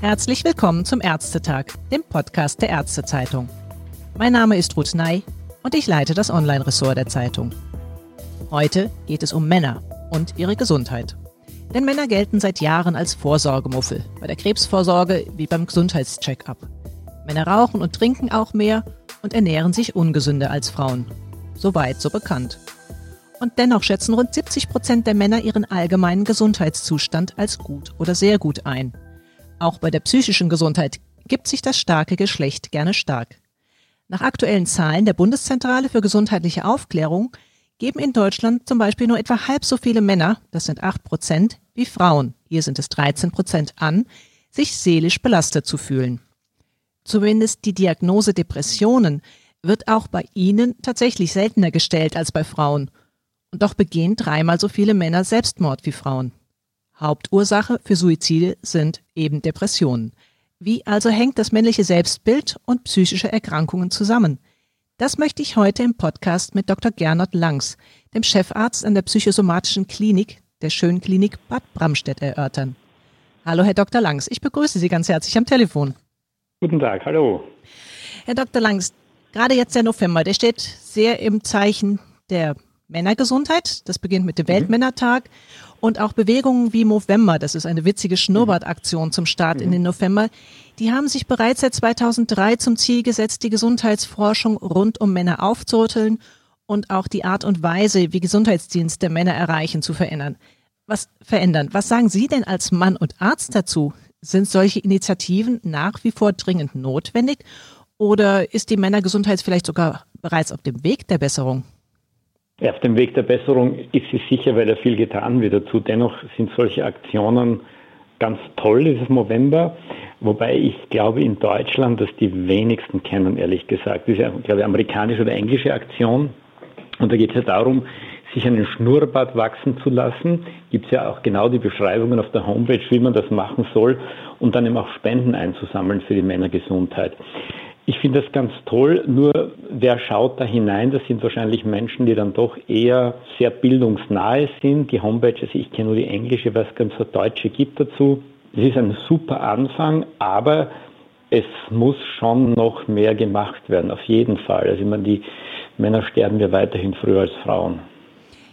Herzlich willkommen zum Ärztetag, dem Podcast der Ärztezeitung. Mein Name ist Ruth Ney und ich leite das Online-Ressort der Zeitung. Heute geht es um Männer und ihre Gesundheit. Denn Männer gelten seit Jahren als Vorsorgemuffel, bei der Krebsvorsorge wie beim Gesundheitscheck-up. Männer rauchen und trinken auch mehr und ernähren sich ungesünder als Frauen. Soweit so bekannt. Und dennoch schätzen rund 70 Prozent der Männer ihren allgemeinen Gesundheitszustand als gut oder sehr gut ein. Auch bei der psychischen Gesundheit gibt sich das starke Geschlecht gerne stark. Nach aktuellen Zahlen der Bundeszentrale für gesundheitliche Aufklärung geben in Deutschland zum Beispiel nur etwa halb so viele Männer, das sind 8 Prozent, wie Frauen, hier sind es 13 Prozent an, sich seelisch belastet zu fühlen. Zumindest die Diagnose Depressionen wird auch bei ihnen tatsächlich seltener gestellt als bei Frauen. Und doch begehen dreimal so viele Männer Selbstmord wie Frauen. Hauptursache für Suizide sind eben Depressionen. Wie also hängt das männliche Selbstbild und psychische Erkrankungen zusammen? Das möchte ich heute im Podcast mit Dr. Gernot Langs, dem Chefarzt an der psychosomatischen Klinik der Schönklinik Bad Bramstedt erörtern. Hallo, Herr Dr. Langs, ich begrüße Sie ganz herzlich am Telefon. Guten Tag, hallo. Herr Dr. Langs, gerade jetzt der November, der steht sehr im Zeichen der Männergesundheit. Das beginnt mit dem mhm. Weltmännertag und auch Bewegungen wie Movember, das ist eine witzige Schnurrbartaktion zum Start in den November, die haben sich bereits seit 2003 zum Ziel gesetzt, die Gesundheitsforschung rund um Männer aufzurütteln und auch die Art und Weise, wie Gesundheitsdienste Männer erreichen, zu verändern. Was verändern? Was sagen Sie denn als Mann und Arzt dazu? Sind solche Initiativen nach wie vor dringend notwendig oder ist die Männergesundheit vielleicht sogar bereits auf dem Weg der Besserung? Auf dem Weg der Besserung ist sie sicher, weil da viel getan wird dazu. Dennoch sind solche Aktionen ganz toll dieses November, wobei ich glaube in Deutschland, dass die wenigsten kennen, ehrlich gesagt. Diese, glaube ich, amerikanische oder englische Aktion. Und da geht es ja darum, sich einen Schnurrbart wachsen zu lassen. Gibt es ja auch genau die Beschreibungen auf der Homepage, wie man das machen soll und dann eben auch Spenden einzusammeln für die Männergesundheit. Ich finde das ganz toll, nur wer schaut da hinein, das sind wahrscheinlich Menschen, die dann doch eher sehr bildungsnahe sind. Die Homepage, also ich kenne nur die englische, was ganz so deutsche gibt dazu. Es ist ein super Anfang, aber es muss schon noch mehr gemacht werden, auf jeden Fall. Also ich meine, die Männer sterben ja weiterhin früher als Frauen.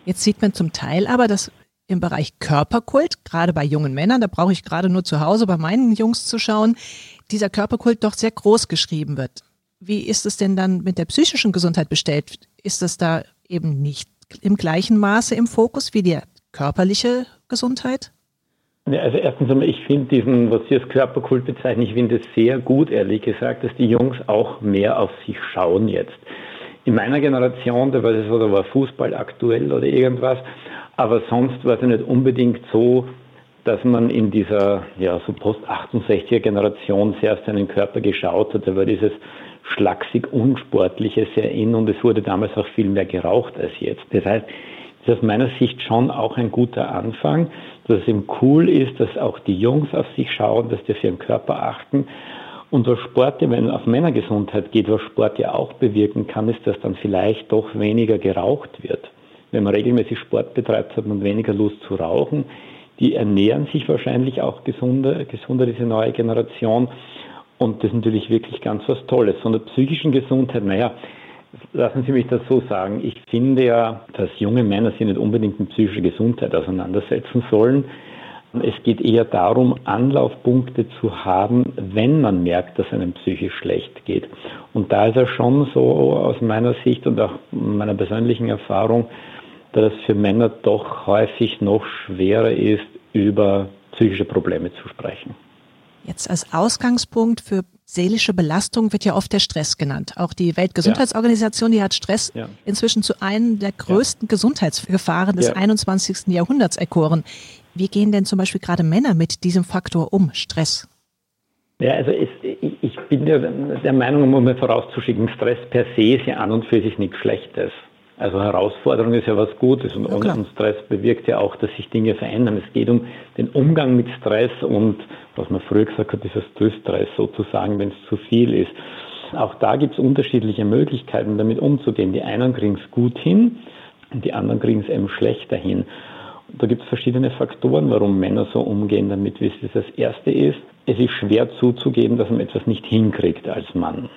Jetzt sieht man zum Teil aber, dass im Bereich Körperkult, gerade bei jungen Männern, da brauche ich gerade nur zu Hause bei meinen Jungs zu schauen, dieser Körperkult doch sehr groß geschrieben wird. Wie ist es denn dann mit der psychischen Gesundheit bestellt? Ist das da eben nicht im gleichen Maße im Fokus wie die körperliche Gesundheit? Ja, also erstens einmal, ich finde diesen, was Sie als Körperkult bezeichnen, ich finde es sehr gut, ehrlich gesagt, dass die Jungs auch mehr auf sich schauen jetzt. In meiner Generation, da war es da war Fußball aktuell oder irgendwas, aber sonst war es nicht unbedingt so, dass man in dieser ja, so Post-68er Generation sehr auf seinen Körper geschaut hat. Da war dieses schlaksig Unsportliche sehr in und es wurde damals auch viel mehr geraucht als jetzt. Das heißt, das ist aus meiner Sicht schon auch ein guter Anfang, dass es eben cool ist, dass auch die Jungs auf sich schauen, dass die auf ihren Körper achten. Und was Sport, wenn es auf Männergesundheit geht, was Sport ja auch bewirken kann, ist, dass dann vielleicht doch weniger geraucht wird. Wenn man regelmäßig Sport betreibt, hat man weniger Lust zu rauchen die ernähren sich wahrscheinlich auch gesunder, gesunder diese neue Generation. Und das ist natürlich wirklich ganz was Tolles. Von der psychischen Gesundheit, naja, lassen Sie mich das so sagen. Ich finde ja, dass junge Männer sich nicht unbedingt mit psychischer Gesundheit auseinandersetzen sollen. Es geht eher darum, Anlaufpunkte zu haben, wenn man merkt, dass einem psychisch schlecht geht. Und da ist er schon so aus meiner Sicht und auch meiner persönlichen Erfahrung, dass es für Männer doch häufig noch schwerer ist, über psychische Probleme zu sprechen. Jetzt als Ausgangspunkt für seelische Belastung wird ja oft der Stress genannt. Auch die Weltgesundheitsorganisation, die hat Stress ja. inzwischen zu einem der größten ja. Gesundheitsgefahren des ja. 21. Jahrhunderts erkoren. Wie gehen denn zum Beispiel gerade Männer mit diesem Faktor um, Stress? Ja, also es, ich bin der, der Meinung, um mal vorauszuschicken, Stress per se ist ja an und für sich nichts Schlechtes. Also Herausforderung ist ja was Gutes und, ja, und, Stress bewirkt ja auch, dass sich Dinge verändern. Es geht um den Umgang mit Stress und was man früher gesagt hat, dieser Stress sozusagen, wenn es zu viel ist. Auch da gibt es unterschiedliche Möglichkeiten, damit umzugehen. Die einen kriegen es gut hin, und die anderen kriegen es eben schlechter hin. Da gibt es verschiedene Faktoren, warum Männer so umgehen damit, wie es das erste ist. Es ist schwer zuzugeben, dass man etwas nicht hinkriegt als Mann.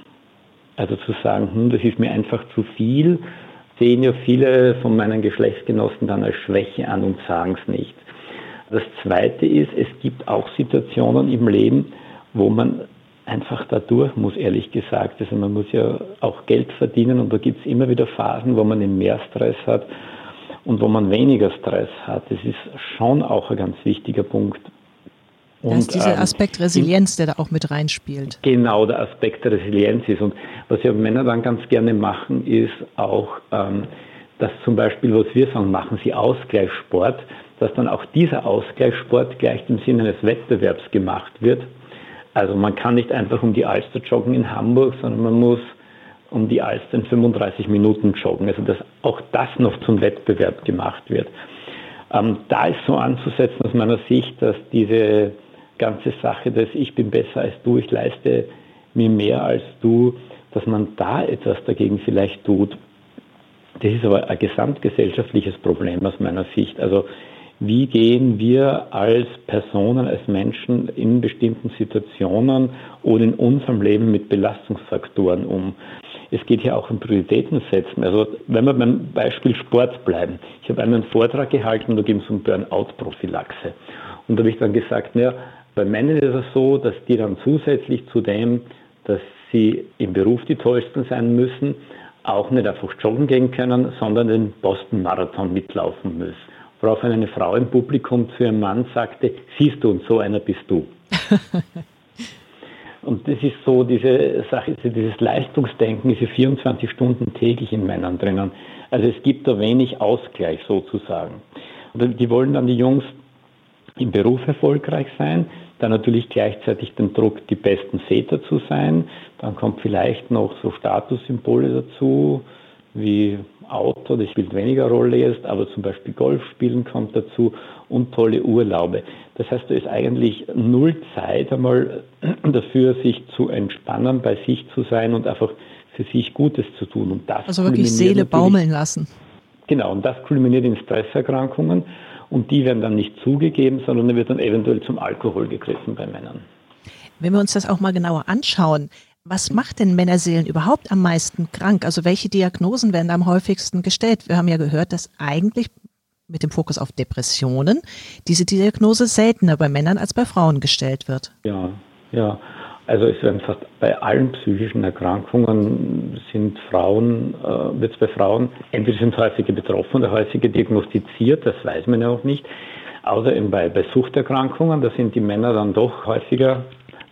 Also zu sagen, hm, das ist mir einfach zu viel, sehen ja viele von meinen Geschlechtsgenossen dann als Schwäche an und sagen es nicht. Das Zweite ist, es gibt auch Situationen im Leben, wo man einfach dadurch muss, ehrlich gesagt. Also man muss ja auch Geld verdienen und da gibt es immer wieder Phasen, wo man mehr Stress hat und wo man weniger Stress hat. Das ist schon auch ein ganz wichtiger Punkt. Und, das ist dieser ähm, Aspekt Resilienz, der da auch mit reinspielt. Genau, der Aspekt der Resilienz ist. Und was ja Männer dann ganz gerne machen, ist auch, ähm, dass zum Beispiel, was wir sagen, machen sie Ausgleichssport, dass dann auch dieser Ausgleichssport gleich im Sinne eines Wettbewerbs gemacht wird. Also man kann nicht einfach um die Alster joggen in Hamburg, sondern man muss um die Alster in 35 Minuten joggen. Also dass auch das noch zum Wettbewerb gemacht wird. Ähm, da ist so anzusetzen aus meiner Sicht, dass diese ganze Sache dass Ich bin besser als du, ich leiste mir mehr als du, dass man da etwas dagegen vielleicht tut. Das ist aber ein gesamtgesellschaftliches Problem aus meiner Sicht. Also wie gehen wir als Personen, als Menschen in bestimmten Situationen oder in unserem Leben mit Belastungsfaktoren um. Es geht hier auch um Prioritäten setzen. Also wenn wir beim Beispiel Sport bleiben. Ich habe einen Vortrag gehalten, da ging es um Burnout-Prophylaxe. Und da habe ich dann gesagt, naja, bei Männern ist es so, dass die dann zusätzlich zu dem, dass sie im Beruf die Tollsten sein müssen, auch nicht einfach joggen gehen können, sondern den Boston-Marathon mitlaufen müssen. Worauf eine Frau im Publikum zu ihrem Mann sagte, siehst du, und so einer bist du. und das ist so diese Sache, dieses Leistungsdenken ist ja 24 Stunden täglich in Männern drinnen. Also es gibt da wenig Ausgleich sozusagen. Und die wollen dann die Jungs im Beruf erfolgreich sein, dann natürlich gleichzeitig den Druck, die besten Väter zu sein. Dann kommt vielleicht noch so Statussymbole dazu, wie Auto, das spielt weniger Rolle jetzt, aber zum Beispiel Golfspielen kommt dazu und tolle Urlaube. Das heißt, da ist eigentlich null Zeit einmal dafür, sich zu entspannen, bei sich zu sein und einfach für sich Gutes zu tun. Und das also wirklich Seele baumeln lassen. Genau, und das kulminiert in Stresserkrankungen und die werden dann nicht zugegeben, sondern wird dann eventuell zum Alkohol gegriffen bei Männern. Wenn wir uns das auch mal genauer anschauen, was macht denn Männerseelen überhaupt am meisten krank? Also welche Diagnosen werden am häufigsten gestellt? Wir haben ja gehört, dass eigentlich mit dem Fokus auf Depressionen diese Diagnose seltener bei Männern als bei Frauen gestellt wird. Ja, ja. Also es werden fast bei allen psychischen Erkrankungen sind Frauen, äh, wird es bei Frauen, entweder sind häufige betroffen oder häufige diagnostiziert, das weiß man ja auch nicht. Außer eben bei, bei Suchterkrankungen, da sind die Männer dann doch häufiger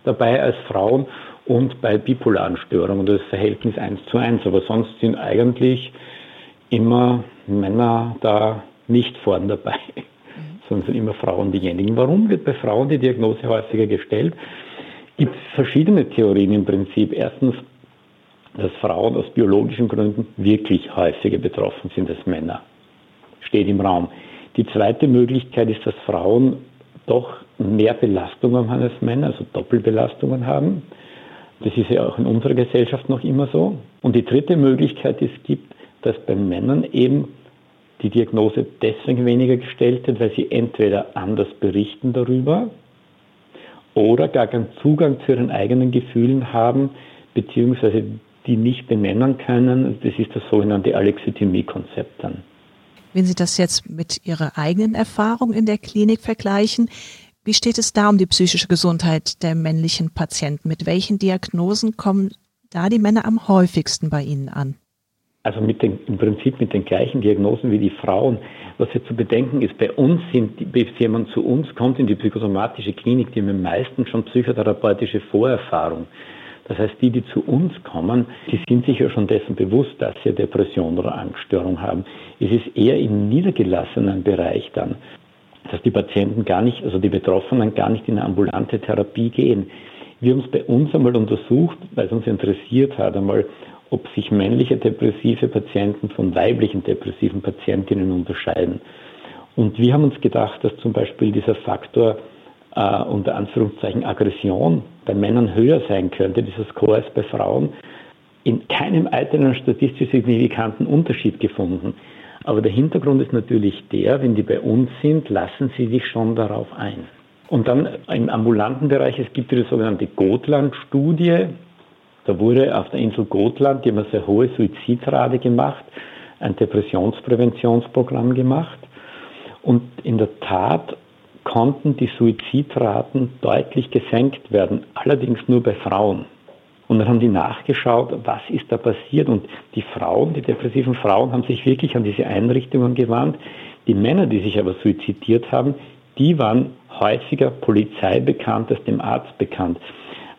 dabei als Frauen und bei bipolaren Störungen das Verhältnis 1 zu 1. Aber sonst sind eigentlich immer Männer da nicht vorn dabei, mhm. sondern sind immer Frauen diejenigen. Warum wird bei Frauen die Diagnose häufiger gestellt? Gibt es verschiedene Theorien im Prinzip. Erstens, dass Frauen aus biologischen Gründen wirklich häufiger betroffen sind als Männer. Steht im Raum. Die zweite Möglichkeit ist, dass Frauen doch mehr Belastungen haben als Männer, also Doppelbelastungen haben. Das ist ja auch in unserer Gesellschaft noch immer so. Und die dritte Möglichkeit, die es gibt, dass bei Männern eben die Diagnose deswegen weniger gestellt wird, weil sie entweder anders berichten darüber, oder gar keinen Zugang zu ihren eigenen Gefühlen haben, beziehungsweise die nicht benennen können. Das ist das sogenannte Alexithymie-Konzept dann. Wenn Sie das jetzt mit Ihrer eigenen Erfahrung in der Klinik vergleichen, wie steht es da um die psychische Gesundheit der männlichen Patienten? Mit welchen Diagnosen kommen da die Männer am häufigsten bei Ihnen an? Also mit den, im Prinzip mit den gleichen Diagnosen wie die Frauen. Was hier zu bedenken ist, bei uns sind, bis jemand zu uns kommt in die psychosomatische Klinik, die haben am meisten schon psychotherapeutische Vorerfahrung. Das heißt, die, die zu uns kommen, die sind sich ja schon dessen bewusst, dass sie Depression oder Angststörung haben. Es ist eher im niedergelassenen Bereich dann, dass die Patienten gar nicht, also die Betroffenen gar nicht in eine ambulante Therapie gehen. Wir haben es bei uns einmal untersucht, weil es uns interessiert hat, einmal, ob sich männliche depressive Patienten von weiblichen depressiven Patientinnen unterscheiden. Und wir haben uns gedacht, dass zum Beispiel dieser Faktor äh, unter Anführungszeichen Aggression bei Männern höher sein könnte, dieser Score als bei Frauen, in keinem einzelnen statistisch signifikanten Unterschied gefunden. Aber der Hintergrund ist natürlich der, wenn die bei uns sind, lassen sie sich schon darauf ein. Und dann im ambulanten Bereich, es gibt die sogenannte Gotland-Studie. Da wurde auf der Insel Gotland, die haben eine sehr hohe Suizidrate gemacht, ein Depressionspräventionsprogramm gemacht. Und in der Tat konnten die Suizidraten deutlich gesenkt werden, allerdings nur bei Frauen. Und dann haben die nachgeschaut, was ist da passiert. Und die Frauen, die depressiven Frauen, haben sich wirklich an diese Einrichtungen gewandt. Die Männer, die sich aber suizidiert haben, die waren häufiger Polizei bekannt als dem Arzt bekannt,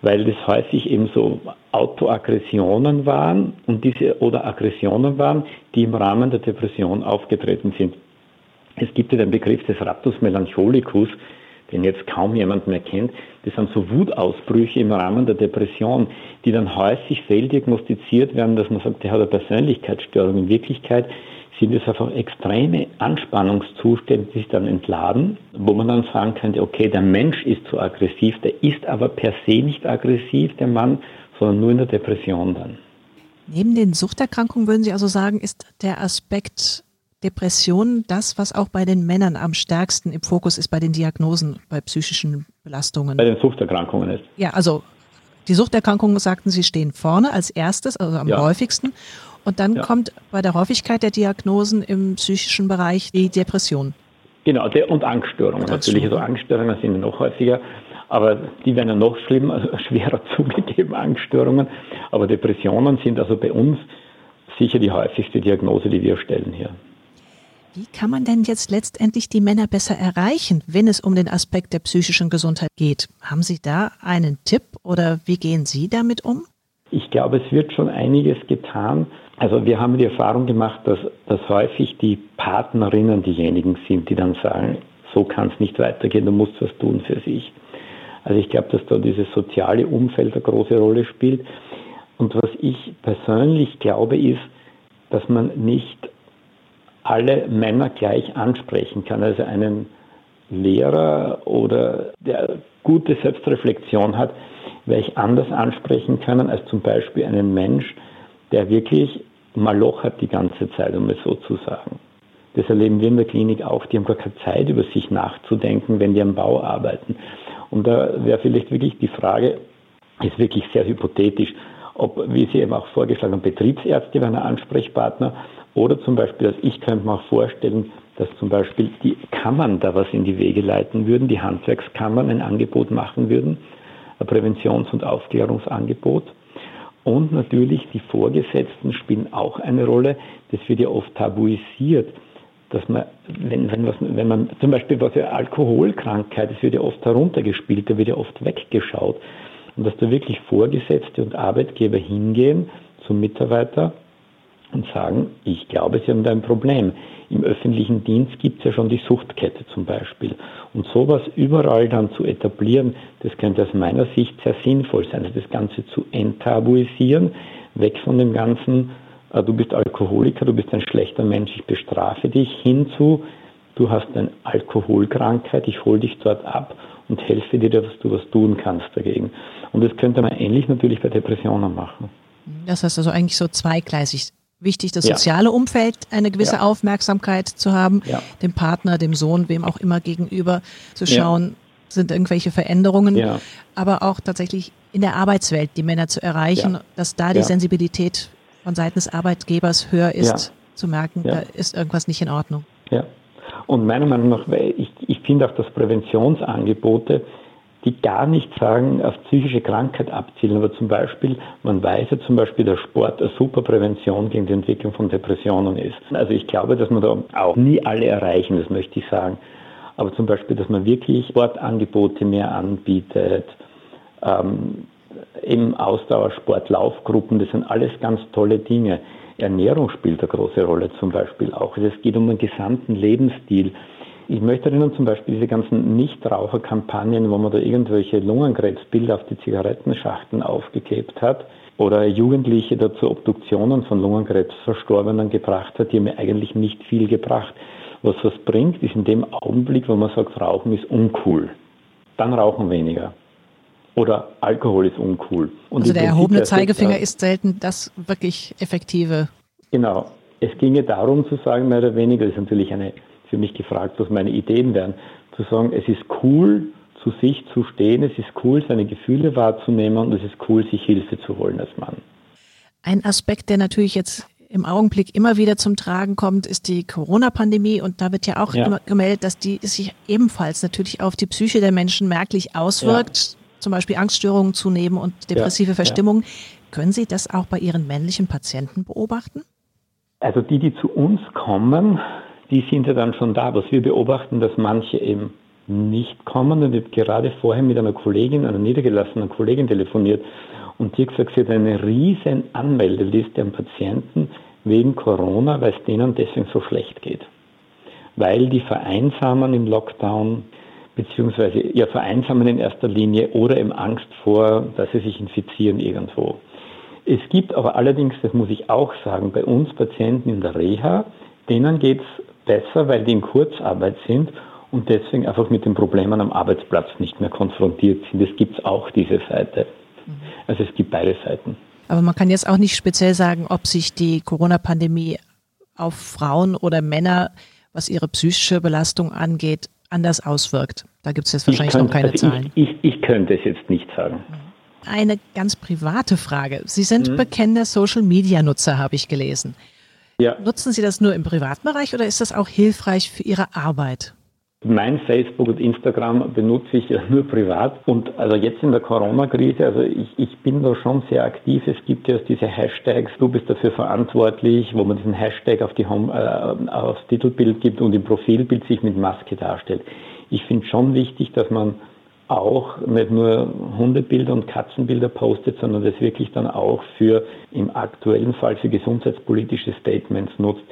weil das häufig eben so Autoaggressionen waren und diese oder Aggressionen waren, die im Rahmen der Depression aufgetreten sind. Es gibt ja den Begriff des Raptus melancholicus, den jetzt kaum jemand mehr kennt. Das sind so Wutausbrüche im Rahmen der Depression, die dann häufig fehldiagnostiziert werden, dass man sagt, der hat eine Persönlichkeitsstörung. In Wirklichkeit sind es einfach extreme Anspannungszustände, die sich dann entladen, wo man dann sagen könnte, okay, der Mensch ist zu aggressiv, der ist aber per se nicht aggressiv, der Mann, sondern nur in der Depression dann. Neben den Suchterkrankungen würden Sie also sagen, ist der Aspekt Depression das, was auch bei den Männern am stärksten im Fokus ist bei den Diagnosen, bei psychischen Belastungen? Bei den Suchterkrankungen ist. Ja, also die Suchterkrankungen, sagten Sie, stehen vorne als erstes, also am ja. häufigsten. Und dann ja. kommt bei der Häufigkeit der Diagnosen im psychischen Bereich die Depression. Genau, und Angststörungen. Natürlich, also Angststörungen sind noch häufiger, aber die werden ja noch schlimmer, also schwerer zugegeben, Angststörungen. Aber Depressionen sind also bei uns sicher die häufigste Diagnose, die wir stellen hier. Wie kann man denn jetzt letztendlich die Männer besser erreichen, wenn es um den Aspekt der psychischen Gesundheit geht? Haben Sie da einen Tipp oder wie gehen Sie damit um? Ich glaube, es wird schon einiges getan. Also wir haben die Erfahrung gemacht, dass, dass häufig die Partnerinnen diejenigen sind, die dann sagen, so kann es nicht weitergehen, du musst was tun für sich. Also ich glaube, dass da dieses soziale Umfeld eine große Rolle spielt. Und was ich persönlich glaube, ist, dass man nicht alle Männer gleich ansprechen kann. Also einen Lehrer oder der gute Selbstreflexion hat, werde ich anders ansprechen können als zum Beispiel einen Mensch, der wirklich Maloch hat die ganze Zeit, um es so zu sagen. Das erleben wir in der Klinik auch. Die haben gar keine Zeit, über sich nachzudenken, wenn die am Bau arbeiten. Und da wäre vielleicht wirklich die Frage, ist wirklich sehr hypothetisch, ob, wie Sie eben auch vorgeschlagen haben, Betriebsärzte wären ein Ansprechpartner oder zum Beispiel, dass ich könnte mir auch vorstellen, dass zum Beispiel die Kammern da was in die Wege leiten würden, die Handwerkskammern ein Angebot machen würden, ein Präventions- und Aufklärungsangebot. Und natürlich die Vorgesetzten spielen auch eine Rolle. Das wird ja oft tabuisiert, dass man, wenn, wenn, was, wenn man zum Beispiel was ja Alkoholkrankheit, das wird ja oft heruntergespielt, da wird ja oft weggeschaut. Und dass da wirklich Vorgesetzte und Arbeitgeber hingehen zum Mitarbeiter und sagen, ich glaube, Sie haben da ein Problem. Im öffentlichen Dienst gibt es ja schon die Suchtkette zum Beispiel. Und sowas überall dann zu etablieren, das könnte aus meiner Sicht sehr sinnvoll sein. Also das Ganze zu enttabuisieren, weg von dem ganzen, du bist Alkoholiker, du bist ein schlechter Mensch, ich bestrafe dich, hinzu, du hast eine Alkoholkrankheit, ich hole dich dort ab und helfe dir, dass du was tun kannst dagegen. Und das könnte man ähnlich natürlich bei Depressionen machen. Das heißt also eigentlich so zweigleisig wichtig, das soziale Umfeld eine gewisse ja. Aufmerksamkeit zu haben, ja. dem Partner, dem Sohn, wem auch immer gegenüber zu schauen, sind irgendwelche Veränderungen, aber auch tatsächlich in der Arbeitswelt die Männer zu erreichen, dass da die Sensibilität von Seiten des Arbeitgebers höher ist, zu merken, da ist irgendwas nicht in Ordnung. Ja. Und meiner Meinung nach, ich, ich finde auch, dass Präventionsangebote die gar nicht sagen, auf psychische Krankheit abzielen. Aber zum Beispiel, man weiß ja zum Beispiel, dass Sport eine super Prävention gegen die Entwicklung von Depressionen ist. Also ich glaube, dass man da auch nie alle erreichen, das möchte ich sagen. Aber zum Beispiel, dass man wirklich Sportangebote mehr anbietet, ähm, im Ausdauersport, Laufgruppen, das sind alles ganz tolle Dinge. Ernährung spielt eine große Rolle zum Beispiel auch. Also es geht um einen gesamten Lebensstil. Ich möchte erinnern zum Beispiel diese ganzen Nichtraucherkampagnen, wo man da irgendwelche Lungenkrebsbilder auf die Zigarettenschachteln aufgeklebt hat oder Jugendliche dazu Obduktionen von Lungenkrebsverstorbenen gebracht hat, die haben mir eigentlich nicht viel gebracht. Was was bringt, ist in dem Augenblick, wo man sagt, Rauchen ist uncool. Dann rauchen weniger. Oder Alkohol ist uncool. Und also der erhobene Zeigefinger ist selten das wirklich effektive. Genau. Es ginge darum zu sagen, mehr oder weniger, das ist natürlich eine, für mich gefragt, was meine Ideen wären, zu sagen, es ist cool, zu sich zu stehen, es ist cool, seine Gefühle wahrzunehmen und es ist cool, sich Hilfe zu holen als Mann. Ein Aspekt, der natürlich jetzt im Augenblick immer wieder zum Tragen kommt, ist die Corona-Pandemie. Und da wird ja auch ja. immer gemeldet, dass die sich ebenfalls natürlich auf die Psyche der Menschen merklich auswirkt. Ja. Zum Beispiel Angststörungen zunehmen und depressive ja. Verstimmungen. Können Sie das auch bei Ihren männlichen Patienten beobachten? Also die, die zu uns kommen, die sind ja dann schon da. Was wir beobachten, dass manche eben nicht kommen. Und ich habe gerade vorher mit einer Kollegin, einer niedergelassenen Kollegin telefoniert und die hat gesagt, sie hat eine riesen Anmeldeliste an Patienten wegen Corona, weil es denen deswegen so schlecht geht. Weil die vereinsamen im Lockdown, beziehungsweise ja vereinsamen in erster Linie oder eben Angst vor, dass sie sich infizieren irgendwo. Es gibt aber allerdings, das muss ich auch sagen, bei uns Patienten in der Reha, denen geht es besser, weil die in Kurzarbeit sind und deswegen einfach mit den Problemen am Arbeitsplatz nicht mehr konfrontiert sind. Es gibt auch diese Seite. Also es gibt beide Seiten. Aber man kann jetzt auch nicht speziell sagen, ob sich die Corona-Pandemie auf Frauen oder Männer, was ihre psychische Belastung angeht, anders auswirkt. Da gibt es jetzt wahrscheinlich könnte, noch keine also Zahlen. Ich, ich, ich, könnte es jetzt nicht sagen. Eine ganz private Frage. Sie sind mhm. bekennender Social-Media-Nutzer, habe ich gelesen. Ja. Nutzen Sie das nur im privaten Bereich oder ist das auch hilfreich für Ihre Arbeit? Mein Facebook und Instagram benutze ich nur privat. Und also jetzt in der Corona-Krise, also ich, ich bin da schon sehr aktiv. Es gibt ja diese Hashtags, du bist dafür verantwortlich, wo man diesen Hashtag auf die Home, äh, aufs Titelbild gibt und im Profilbild sich mit Maske darstellt. Ich finde schon wichtig, dass man auch nicht nur Hundebilder und Katzenbilder postet, sondern das wirklich dann auch für im aktuellen Fall für gesundheitspolitische Statements nutzt.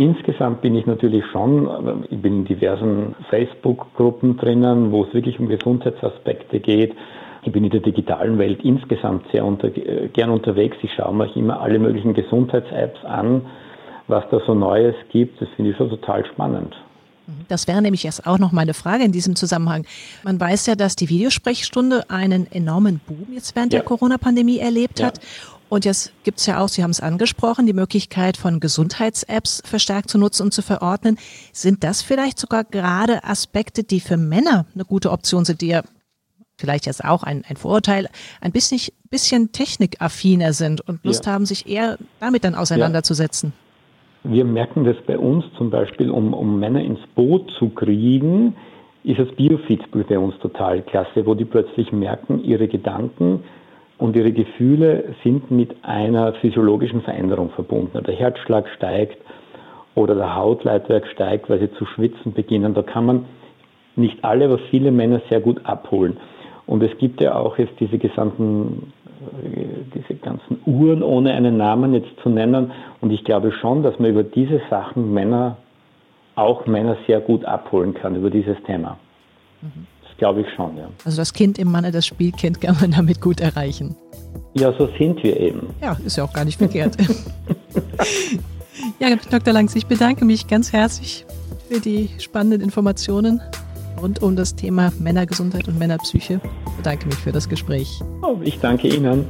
Insgesamt bin ich natürlich schon, ich bin in diversen Facebook-Gruppen drinnen, wo es wirklich um Gesundheitsaspekte geht. Ich bin in der digitalen Welt insgesamt sehr unter, gern unterwegs. Ich schaue mir immer alle möglichen Gesundheits-Apps an, was da so Neues gibt. Das finde ich schon total spannend. Das wäre nämlich jetzt auch noch meine Frage in diesem Zusammenhang. Man weiß ja, dass die Videosprechstunde einen enormen Boom jetzt während ja. der Corona-Pandemie erlebt ja. hat. Und jetzt gibt es ja auch, Sie haben es angesprochen, die Möglichkeit von Gesundheits-Apps verstärkt zu nutzen und zu verordnen. Sind das vielleicht sogar gerade Aspekte, die für Männer eine gute Option sind, die ja vielleicht jetzt auch ein, ein Vorurteil, ein bisschen, bisschen technikaffiner sind und Lust ja. haben, sich eher damit dann auseinanderzusetzen? Ja. Wir merken das bei uns zum Beispiel, um, um Männer ins Boot zu kriegen, ist das Biofeed bei uns total klasse, wo die plötzlich merken, ihre Gedanken und ihre Gefühle sind mit einer physiologischen Veränderung verbunden. Der Herzschlag steigt oder der Hautleitwerk steigt, weil sie zu schwitzen beginnen. Da kann man nicht alle, aber viele Männer sehr gut abholen. Und es gibt ja auch jetzt diese gesamten, äh, diese ganzen Uhren ohne einen Namen jetzt zu nennen. Und ich glaube schon, dass man über diese Sachen Männer, auch Männer sehr gut abholen kann, über dieses Thema. Mhm glaube ich schon, ja. Also das Kind im Manne, das Spielkind kann man damit gut erreichen. Ja, so sind wir eben. Ja, ist ja auch gar nicht verkehrt. ja, Dr. Langs, ich bedanke mich ganz herzlich für die spannenden Informationen rund um das Thema Männergesundheit und Männerpsyche. Ich bedanke mich für das Gespräch. Oh, ich danke Ihnen.